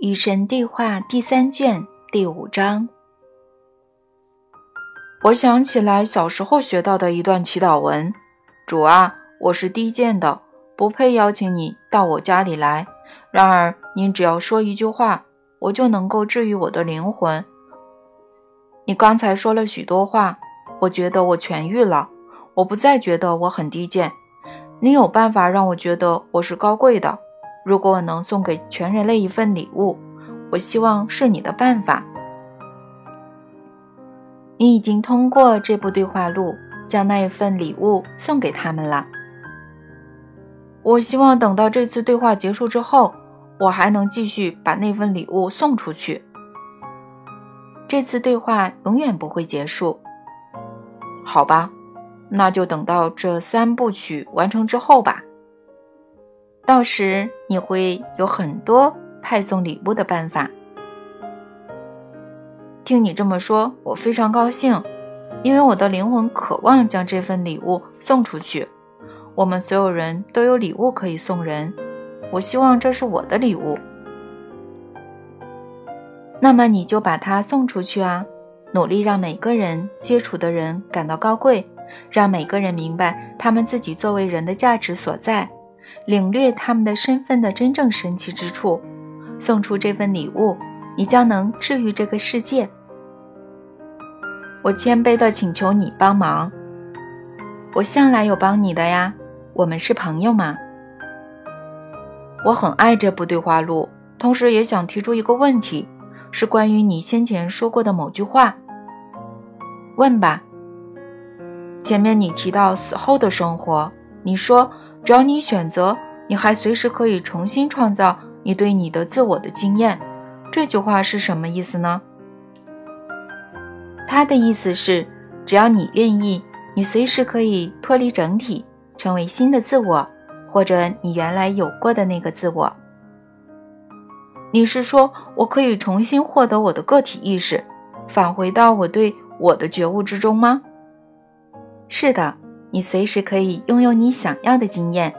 与神对话第三卷第五章。我想起来小时候学到的一段祈祷文：“主啊，我是低贱的，不配邀请你到我家里来。然而，您只要说一句话，我就能够治愈我的灵魂。你刚才说了许多话，我觉得我痊愈了，我不再觉得我很低贱。你有办法让我觉得我是高贵的。”如果我能送给全人类一份礼物，我希望是你的办法。你已经通过这部对话录将那一份礼物送给他们了。我希望等到这次对话结束之后，我还能继续把那份礼物送出去。这次对话永远不会结束。好吧，那就等到这三部曲完成之后吧。到时你会有很多派送礼物的办法。听你这么说，我非常高兴，因为我的灵魂渴望将这份礼物送出去。我们所有人都有礼物可以送人，我希望这是我的礼物。那么你就把它送出去啊！努力让每个人接触的人感到高贵，让每个人明白他们自己作为人的价值所在。领略他们的身份的真正神奇之处，送出这份礼物，你将能治愈这个世界。我谦卑地请求你帮忙。我向来有帮你的呀，我们是朋友嘛。我很爱这部对话录，同时也想提出一个问题，是关于你先前说过的某句话。问吧。前面你提到死后的生活，你说。只要你选择，你还随时可以重新创造你对你的自我的经验。这句话是什么意思呢？他的意思是，只要你愿意，你随时可以脱离整体，成为新的自我，或者你原来有过的那个自我。你是说我可以重新获得我的个体意识，返回到我对我的觉悟之中吗？是的。你随时可以拥有你想要的经验，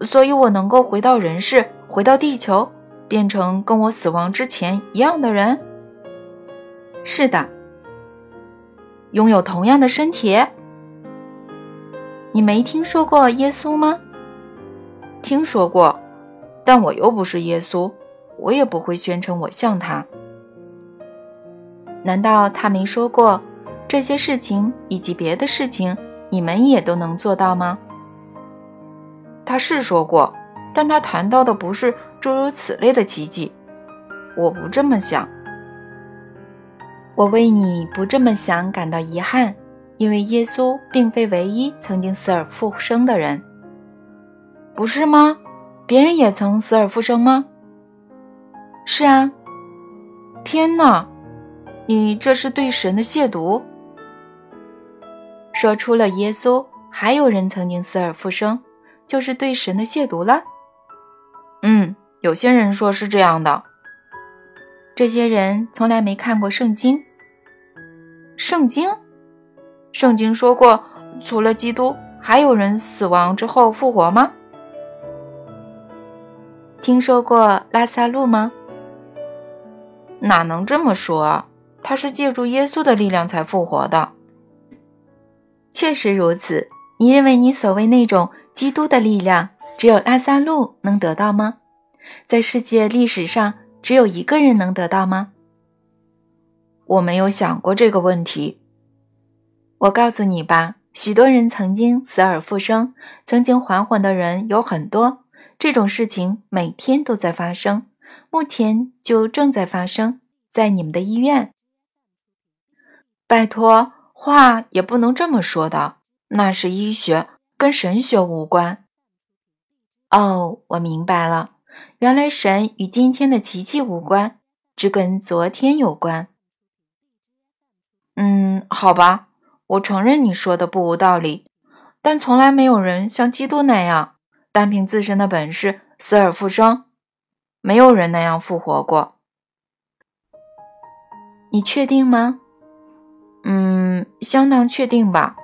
所以我能够回到人世，回到地球，变成跟我死亡之前一样的人。是的，拥有同样的身体。你没听说过耶稣吗？听说过，但我又不是耶稣，我也不会宣称我像他。难道他没说过？这些事情以及别的事情，你们也都能做到吗？他是说过，但他谈到的不是诸如此类的奇迹。我不这么想。我为你不这么想感到遗憾，因为耶稣并非唯一曾经死而复生的人，不是吗？别人也曾死而复生吗？是啊。天哪，你这是对神的亵渎！说出了耶稣，还有人曾经死而复生，就是对神的亵渎了。嗯，有些人说是这样的。这些人从来没看过圣经。圣经，圣经说过，除了基督，还有人死亡之后复活吗？听说过拉萨路吗？哪能这么说？他是借助耶稣的力量才复活的。确实如此。你认为你所谓那种基督的力量，只有拉萨路能得到吗？在世界历史上，只有一个人能得到吗？我没有想过这个问题。我告诉你吧，许多人曾经死而复生，曾经还魂的人有很多。这种事情每天都在发生，目前就正在发生在你们的医院。拜托。话也不能这么说的，那是医学，跟神学无关。哦，我明白了，原来神与今天的奇迹无关，只跟昨天有关。嗯，好吧，我承认你说的不无道理，但从来没有人像基督那样，单凭自身的本事死而复生，没有人那样复活过。你确定吗？嗯，相当确定吧。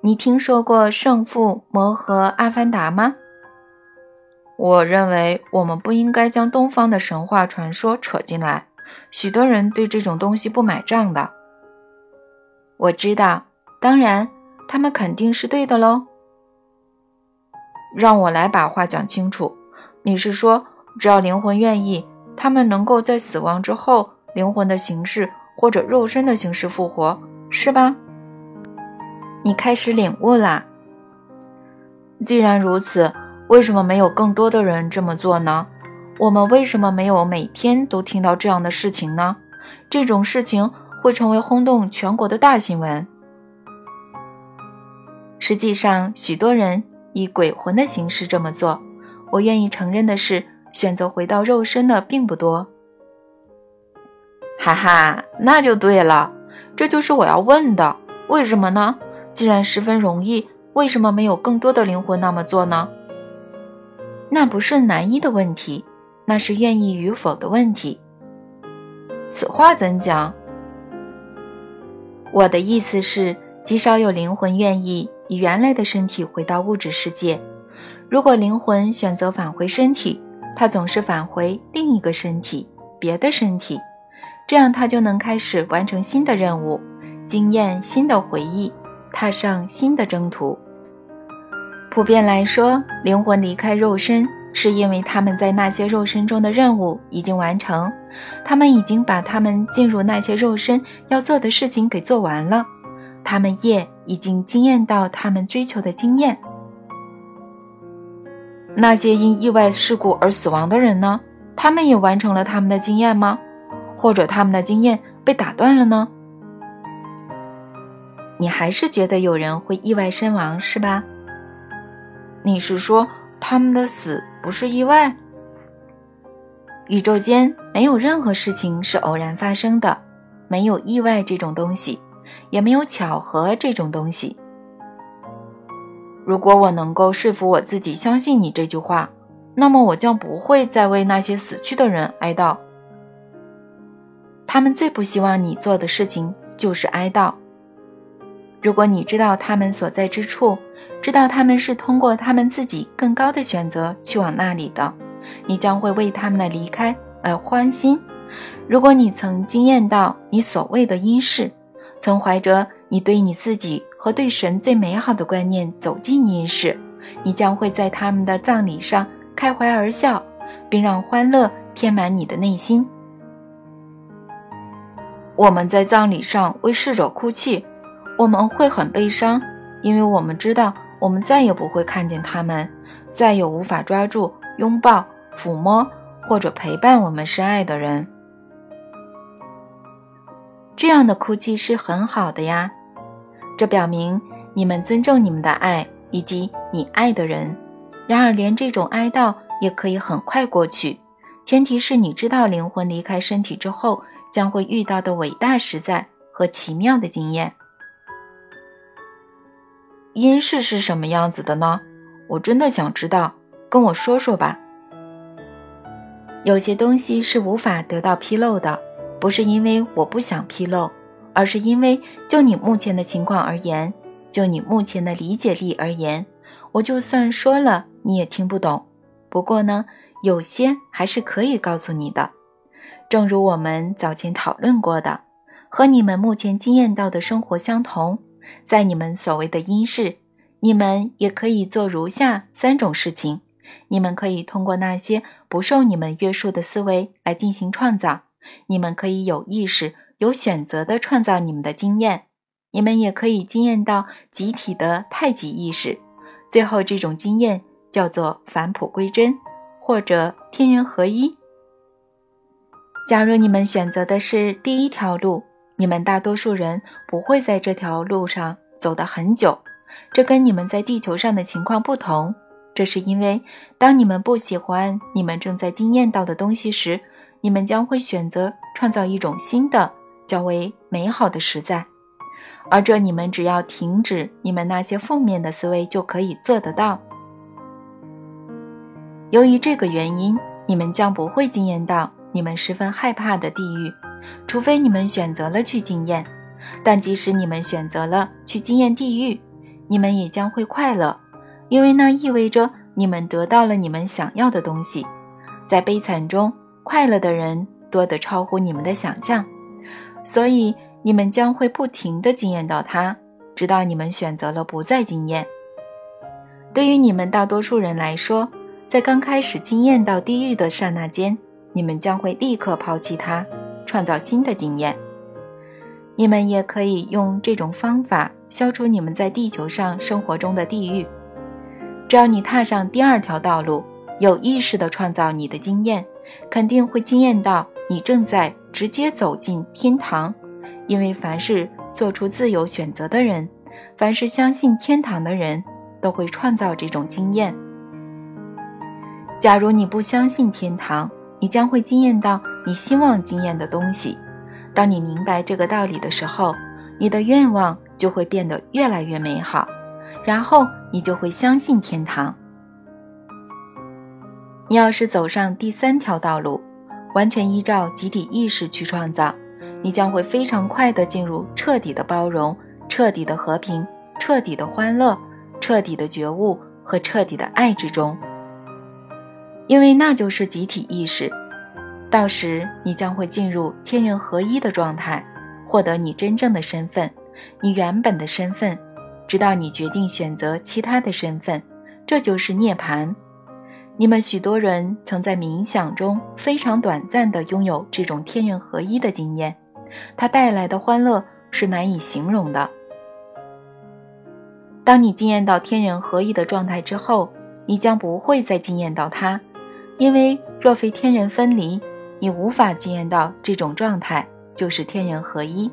你听说过圣父摩诃阿凡达吗？我认为我们不应该将东方的神话传说扯进来，许多人对这种东西不买账的。我知道，当然，他们肯定是对的喽。让我来把话讲清楚。你是说，只要灵魂愿意，他们能够在死亡之后，灵魂的形式或者肉身的形式复活，是吧？你开始领悟啦。既然如此，为什么没有更多的人这么做呢？我们为什么没有每天都听到这样的事情呢？这种事情会成为轰动全国的大新闻。实际上，许多人。以鬼魂的形式这么做，我愿意承认的是，选择回到肉身的并不多。哈哈，那就对了，这就是我要问的，为什么呢？既然十分容易，为什么没有更多的灵魂那么做呢？那不是难易的问题，那是愿意与否的问题。此话怎讲？我的意思是，极少有灵魂愿意。以原来的身体回到物质世界。如果灵魂选择返回身体，它总是返回另一个身体，别的身体，这样他就能开始完成新的任务，经验新的回忆，踏上新的征途。普遍来说，灵魂离开肉身，是因为他们在那些肉身中的任务已经完成，他们已经把他们进入那些肉身要做的事情给做完了。他们业已经经验到他们追求的经验。那些因意外事故而死亡的人呢？他们也完成了他们的经验吗？或者他们的经验被打断了呢？你还是觉得有人会意外身亡是吧？你是说他们的死不是意外？宇宙间没有任何事情是偶然发生的，没有意外这种东西。也没有巧合这种东西。如果我能够说服我自己相信你这句话，那么我将不会再为那些死去的人哀悼。他们最不希望你做的事情就是哀悼。如果你知道他们所在之处，知道他们是通过他们自己更高的选择去往那里的，你将会为他们的离开而欢心。如果你曾经验到你所谓的因事，曾怀着你对你自己和对神最美好的观念走进阴世，你将会在他们的葬礼上开怀而笑，并让欢乐填满你的内心。我们在葬礼上为逝者哭泣，我们会很悲伤，因为我们知道我们再也不会看见他们，再也无法抓住、拥抱、抚摸或者陪伴我们深爱的人。这样的哭泣是很好的呀，这表明你们尊重你们的爱以及你爱的人。然而，连这种哀悼也可以很快过去，前提是你知道灵魂离开身体之后将会遇到的伟大实在和奇妙的经验。阴世是什么样子的呢？我真的想知道，跟我说说吧。有些东西是无法得到披露的。不是因为我不想披露，而是因为就你目前的情况而言，就你目前的理解力而言，我就算说了你也听不懂。不过呢，有些还是可以告诉你的。正如我们早前讨论过的，和你们目前经验到的生活相同，在你们所谓的因世，你们也可以做如下三种事情：你们可以通过那些不受你们约束的思维来进行创造。你们可以有意识、有选择地创造你们的经验，你们也可以经验到集体的太极意识。最后，这种经验叫做返璞归真，或者天人合一。假如你们选择的是第一条路，你们大多数人不会在这条路上走得很久。这跟你们在地球上的情况不同，这是因为当你们不喜欢你们正在经验到的东西时。你们将会选择创造一种新的、较为美好的实在，而这你们只要停止你们那些负面的思维就可以做得到。由于这个原因，你们将不会惊艳到你们十分害怕的地狱，除非你们选择了去经验。但即使你们选择了去经验地狱，你们也将会快乐，因为那意味着你们得到了你们想要的东西。在悲惨中，快乐的人多得超乎你们的想象，所以你们将会不停地经验到它，直到你们选择了不再经验。对于你们大多数人来说，在刚开始经验到地狱的刹那间，你们将会立刻抛弃它，创造新的经验。你们也可以用这种方法消除你们在地球上生活中的地狱。只要你踏上第二条道路，有意识地创造你的经验，肯定会惊艳到你正在直接走进天堂。因为凡是做出自由选择的人，凡是相信天堂的人，都会创造这种经验。假如你不相信天堂，你将会惊艳到你希望惊艳的东西。当你明白这个道理的时候，你的愿望就会变得越来越美好，然后你就会相信天堂。你要是走上第三条道路，完全依照集体意识去创造，你将会非常快地进入彻底的包容、彻底的和平、彻底的欢乐、彻底的觉悟和彻底的爱之中，因为那就是集体意识。到时你将会进入天人合一的状态，获得你真正的身份，你原本的身份，直到你决定选择其他的身份，这就是涅槃。你们许多人曾在冥想中非常短暂地拥有这种天人合一的经验，它带来的欢乐是难以形容的。当你经验到天人合一的状态之后，你将不会再经验到它，因为若非天人分离，你无法经验到这种状态就是天人合一。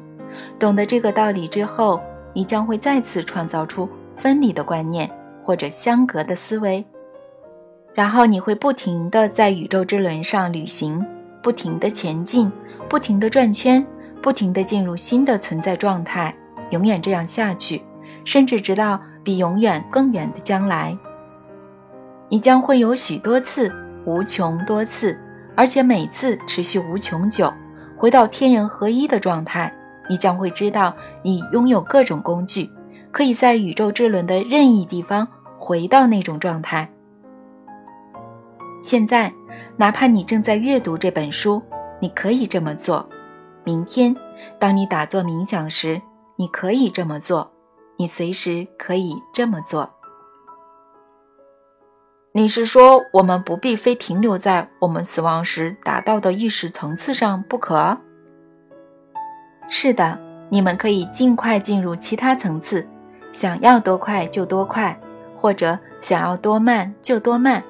懂得这个道理之后，你将会再次创造出分离的观念或者相隔的思维。然后你会不停地在宇宙之轮上旅行，不停地前进，不停地转圈，不停地进入新的存在状态，永远这样下去，甚至直到比永远更远的将来。你将会有许多次，无穷多次，而且每次持续无穷久，回到天人合一的状态。你将会知道，你拥有各种工具，可以在宇宙之轮的任意地方回到那种状态。现在，哪怕你正在阅读这本书，你可以这么做；明天，当你打坐冥想时，你可以这么做；你随时可以这么做。你是说，我们不必非停留在我们死亡时达到的意识层次上不可？是的，你们可以尽快进入其他层次，想要多快就多快，或者想要多慢就多慢。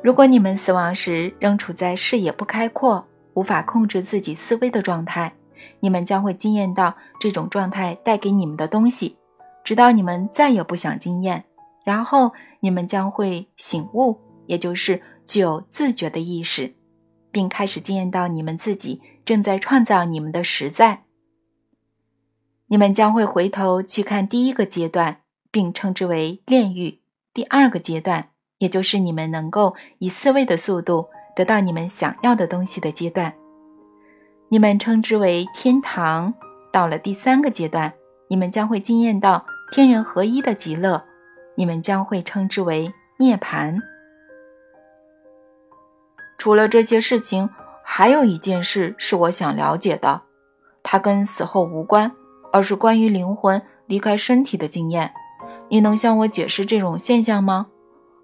如果你们死亡时仍处在视野不开阔、无法控制自己思维的状态，你们将会惊艳到这种状态带给你们的东西，直到你们再也不想惊艳。然后你们将会醒悟，也就是具有自觉的意识，并开始惊艳到你们自己正在创造你们的实在。你们将会回头去看第一个阶段，并称之为炼狱；第二个阶段。也就是你们能够以四位的速度得到你们想要的东西的阶段，你们称之为天堂。到了第三个阶段，你们将会惊艳到天人合一的极乐，你们将会称之为涅槃。除了这些事情，还有一件事是我想了解的，它跟死后无关，而是关于灵魂离开身体的经验。你能向我解释这种现象吗？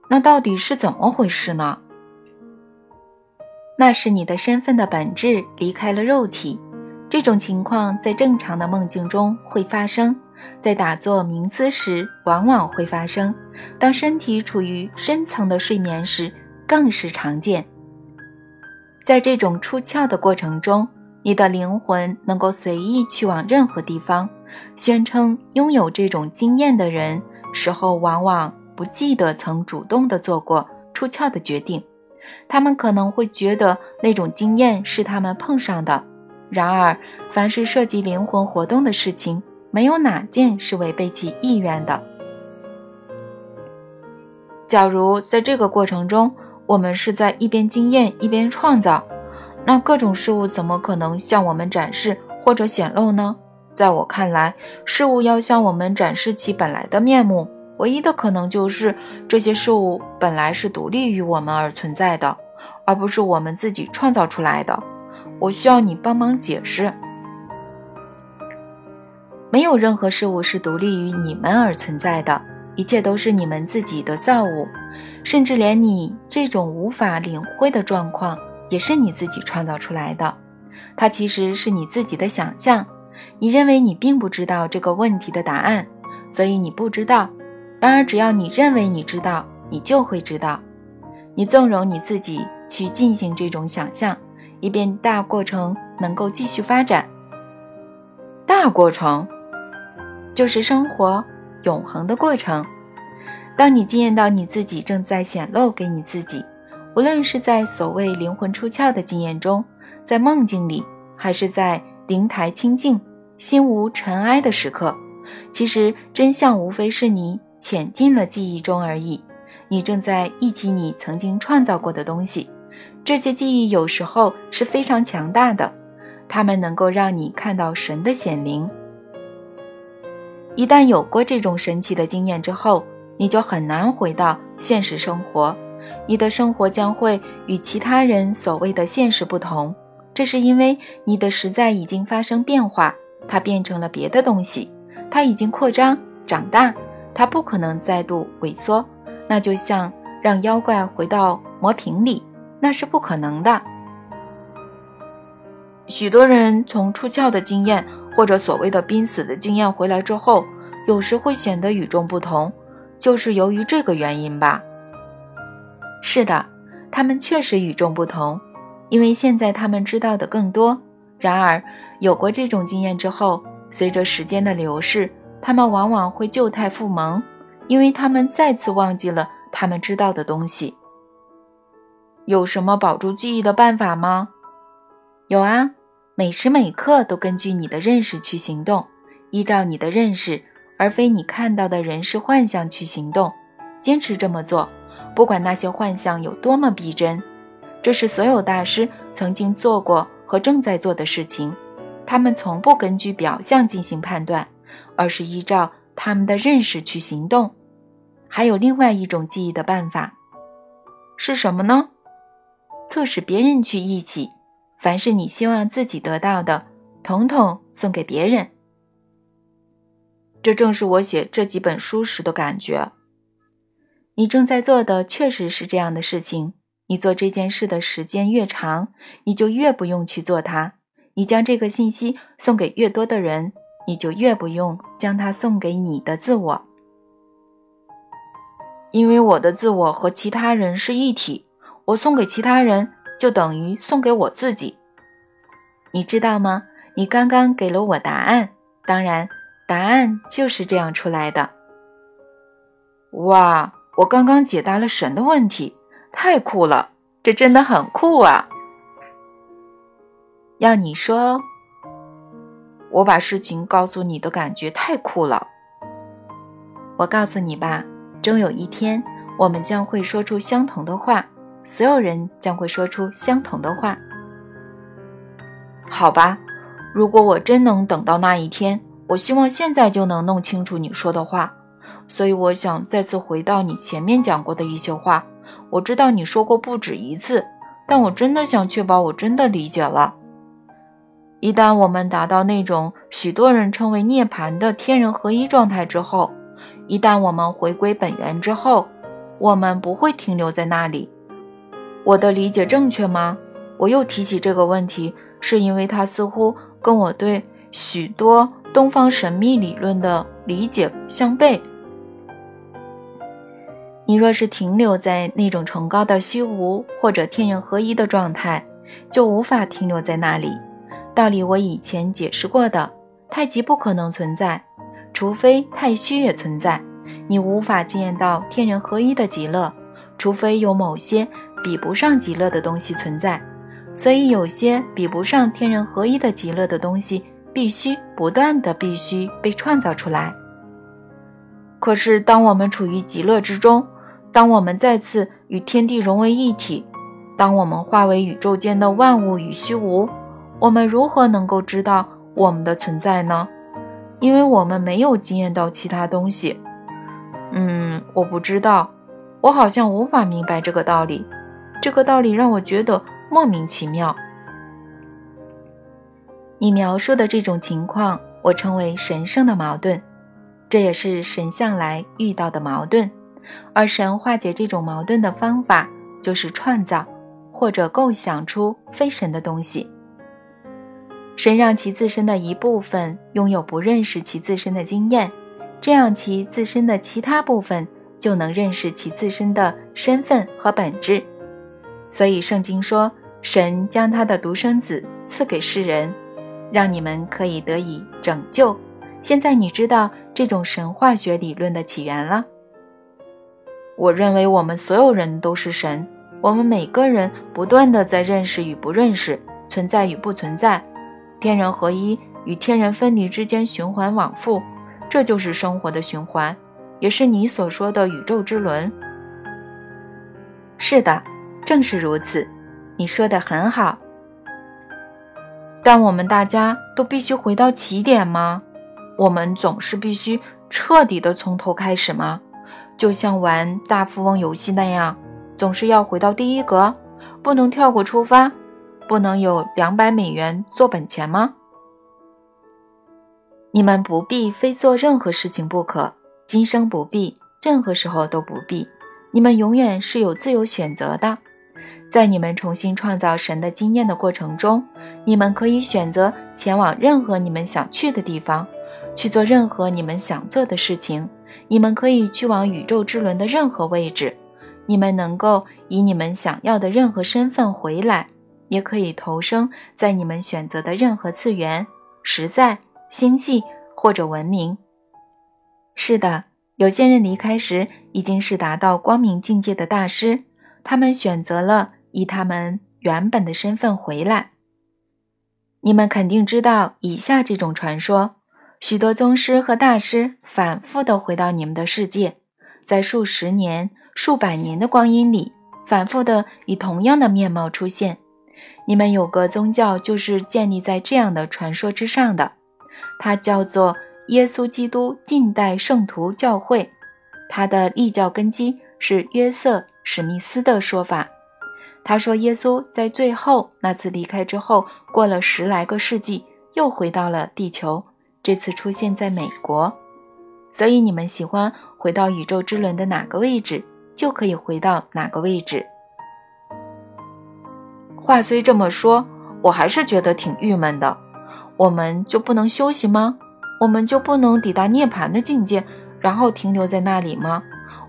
那到底是怎么回事呢？那是你的身份的本质离开了肉体。这种情况在正常的梦境中会发生，在打坐冥思时往往会发生，当身体处于深层的睡眠时更是常见。在这种出窍的过程中，你的灵魂能够随意去往任何地方。宣称拥有这种经验的人，时候往往。不记得曾主动的做过出窍的决定，他们可能会觉得那种经验是他们碰上的。然而，凡是涉及灵魂活动的事情，没有哪件是违背其意愿的。假如在这个过程中，我们是在一边经验一边创造，那各种事物怎么可能向我们展示或者显露呢？在我看来，事物要向我们展示其本来的面目。唯一的可能就是这些事物本来是独立于我们而存在的，而不是我们自己创造出来的。我需要你帮忙解释。没有任何事物是独立于你们而存在的，一切都是你们自己的造物，甚至连你这种无法领会的状况也是你自己创造出来的。它其实是你自己的想象。你认为你并不知道这个问题的答案，所以你不知道。然而，只要你认为你知道，你就会知道。你纵容你自己去进行这种想象，以便大过程能够继续发展。大过程。就是生活永恒的过程。当你经验到你自己正在显露给你自己，无论是在所谓灵魂出窍的经验中，在梦境里，还是在灵台清净、心无尘埃的时刻，其实真相无非是你潜进了记忆中而已。你正在忆起你曾经创造过的东西，这些记忆有时候是非常强大的，它们能够让你看到神的显灵。一旦有过这种神奇的经验之后，你就很难回到现实生活。你的生活将会与其他人所谓的现实不同，这是因为你的实在已经发生变化，它变成了别的东西，它已经扩张长大，它不可能再度萎缩。那就像让妖怪回到魔瓶里，那是不可能的。许多人从出窍的经验。或者所谓的濒死的经验回来之后，有时会显得与众不同，就是由于这个原因吧。是的，他们确实与众不同，因为现在他们知道的更多。然而，有过这种经验之后，随着时间的流逝，他们往往会旧态复萌，因为他们再次忘记了他们知道的东西。有什么保住记忆的办法吗？有啊。每时每刻都根据你的认识去行动，依照你的认识，而非你看到的人是幻象去行动。坚持这么做，不管那些幻象有多么逼真。这是所有大师曾经做过和正在做的事情。他们从不根据表象进行判断，而是依照他们的认识去行动。还有另外一种记忆的办法，是什么呢？促使别人去忆起。凡是你希望自己得到的，统统送给别人。这正是我写这几本书时的感觉。你正在做的确实是这样的事情。你做这件事的时间越长，你就越不用去做它。你将这个信息送给越多的人，你就越不用将它送给你的自我，因为我的自我和其他人是一体。我送给其他人。就等于送给我自己，你知道吗？你刚刚给了我答案，当然，答案就是这样出来的。哇，我刚刚解答了神的问题，太酷了！这真的很酷啊！要你说，我把事情告诉你的感觉太酷了。我告诉你吧，终有一天，我们将会说出相同的话。所有人将会说出相同的话。好吧，如果我真能等到那一天，我希望现在就能弄清楚你说的话。所以我想再次回到你前面讲过的一些话。我知道你说过不止一次，但我真的想确保我真的理解了。一旦我们达到那种许多人称为涅槃的天人合一状态之后，一旦我们回归本源之后，我们不会停留在那里。我的理解正确吗？我又提起这个问题，是因为它似乎跟我对许多东方神秘理论的理解相悖。你若是停留在那种崇高的虚无或者天人合一的状态，就无法停留在那里。道理我以前解释过的，太极不可能存在，除非太虚也存在。你无法经验到天人合一的极乐，除非有某些。比不上极乐的东西存在，所以有些比不上天人合一的极乐的东西，必须不断的必须被创造出来。可是，当我们处于极乐之中，当我们再次与天地融为一体，当我们化为宇宙间的万物与虚无，我们如何能够知道我们的存在呢？因为我们没有经验到其他东西。嗯，我不知道，我好像无法明白这个道理。这个道理让我觉得莫名其妙。你描述的这种情况，我称为神圣的矛盾，这也是神向来遇到的矛盾。而神化解这种矛盾的方法，就是创造或者构想出非神的东西。神让其自身的一部分拥有不认识其自身的经验，这样其自身的其他部分就能认识其自身的身份和本质。所以圣经说，神将他的独生子赐给世人，让你们可以得以拯救。现在你知道这种神话学理论的起源了。我认为我们所有人都是神，我们每个人不断的在认识与不认识，存在与不存在。天人合一与天人分离之间循环往复，这就是生活的循环，也是你所说的宇宙之轮。是的，正是如此。你说的很好。但我们大家都必须回到起点吗？我们总是必须彻底的从头开始吗？就像玩大富翁游戏那样，总是要回到第一格，不能跳过出发？不能有两百美元做本钱吗？你们不必非做任何事情不可，今生不必，任何时候都不必。你们永远是有自由选择的。在你们重新创造神的经验的过程中，你们可以选择前往任何你们想去的地方，去做任何你们想做的事情。你们可以去往宇宙之轮的任何位置。你们能够以你们想要的任何身份回来。也可以投生在你们选择的任何次元、实在、星系或者文明。是的，有些人离开时已经是达到光明境界的大师，他们选择了以他们原本的身份回来。你们肯定知道以下这种传说：许多宗师和大师反复的回到你们的世界，在数十年、数百年的光阴里，反复的以同样的面貌出现。你们有个宗教，就是建立在这样的传说之上的，它叫做耶稣基督近代圣徒教会。它的立教根基是约瑟·史密斯的说法。他说，耶稣在最后那次离开之后，过了十来个世纪，又回到了地球，这次出现在美国。所以你们喜欢回到宇宙之轮的哪个位置，就可以回到哪个位置。话虽这么说，我还是觉得挺郁闷的。我们就不能休息吗？我们就不能抵达涅槃的境界，然后停留在那里吗？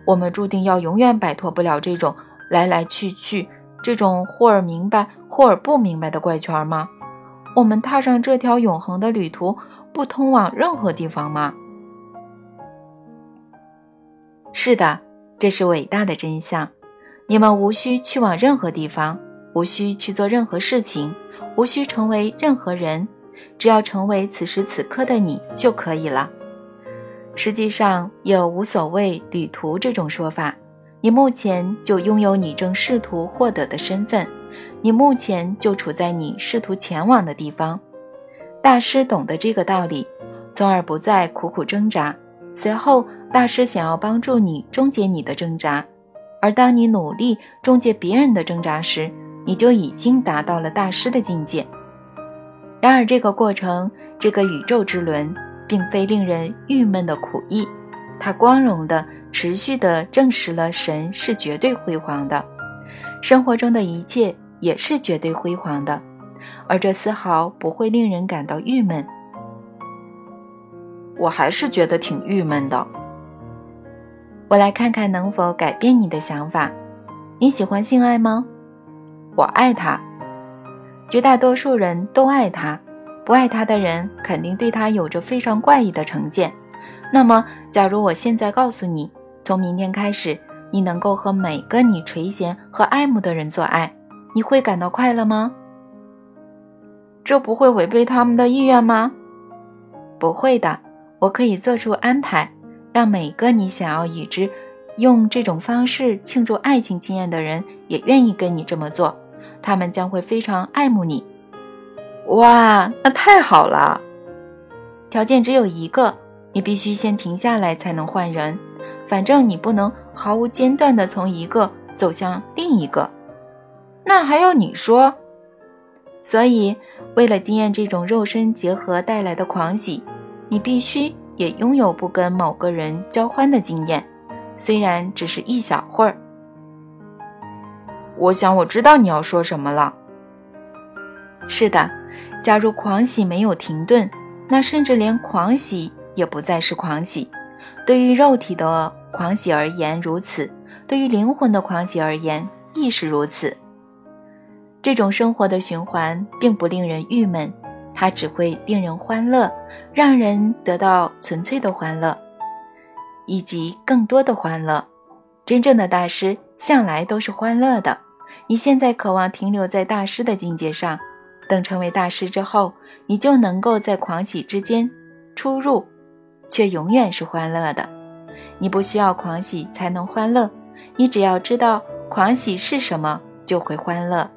我们注定要永远摆脱不了这种来来去去、这种或尔明白或尔不明白的怪圈吗？我们踏上这条永恒的旅途，不通往任何地方吗？是的，这是伟大的真相。你们无需去往任何地方。无需去做任何事情，无需成为任何人，只要成为此时此刻的你就可以了。实际上，有无所谓旅途这种说法。你目前就拥有你正试图获得的身份，你目前就处在你试图前往的地方。大师懂得这个道理，从而不再苦苦挣扎。随后，大师想要帮助你终结你的挣扎，而当你努力终结别人的挣扎时，你就已经达到了大师的境界。然而，这个过程，这个宇宙之轮，并非令人郁闷的苦役，它光荣的、持续的证实了神是绝对辉煌的，生活中的一切也是绝对辉煌的，而这丝毫不会令人感到郁闷。我还是觉得挺郁闷的。我来看看能否改变你的想法。你喜欢性爱吗？我爱他，绝大多数人都爱他。不爱他的人肯定对他有着非常怪异的成见。那么，假如我现在告诉你，从明天开始，你能够和每个你垂涎和爱慕的人做爱，你会感到快乐吗？这不会违背他们的意愿吗？不会的，我可以做出安排，让每个你想要与之用这种方式庆祝爱情经验的人。也愿意跟你这么做，他们将会非常爱慕你。哇，那太好了！条件只有一个，你必须先停下来才能换人。反正你不能毫无间断地从一个走向另一个。那还要你说？所以，为了经验这种肉身结合带来的狂喜，你必须也拥有不跟某个人交欢的经验，虽然只是一小会儿。我想我知道你要说什么了。是的，假如狂喜没有停顿，那甚至连狂喜也不再是狂喜。对于肉体的狂喜而言如此，对于灵魂的狂喜而言亦是如此。这种生活的循环并不令人郁闷，它只会令人欢乐，让人得到纯粹的欢乐，以及更多的欢乐。真正的大师向来都是欢乐的。你现在渴望停留在大师的境界上，等成为大师之后，你就能够在狂喜之间出入，却永远是欢乐的。你不需要狂喜才能欢乐，你只要知道狂喜是什么，就会欢乐。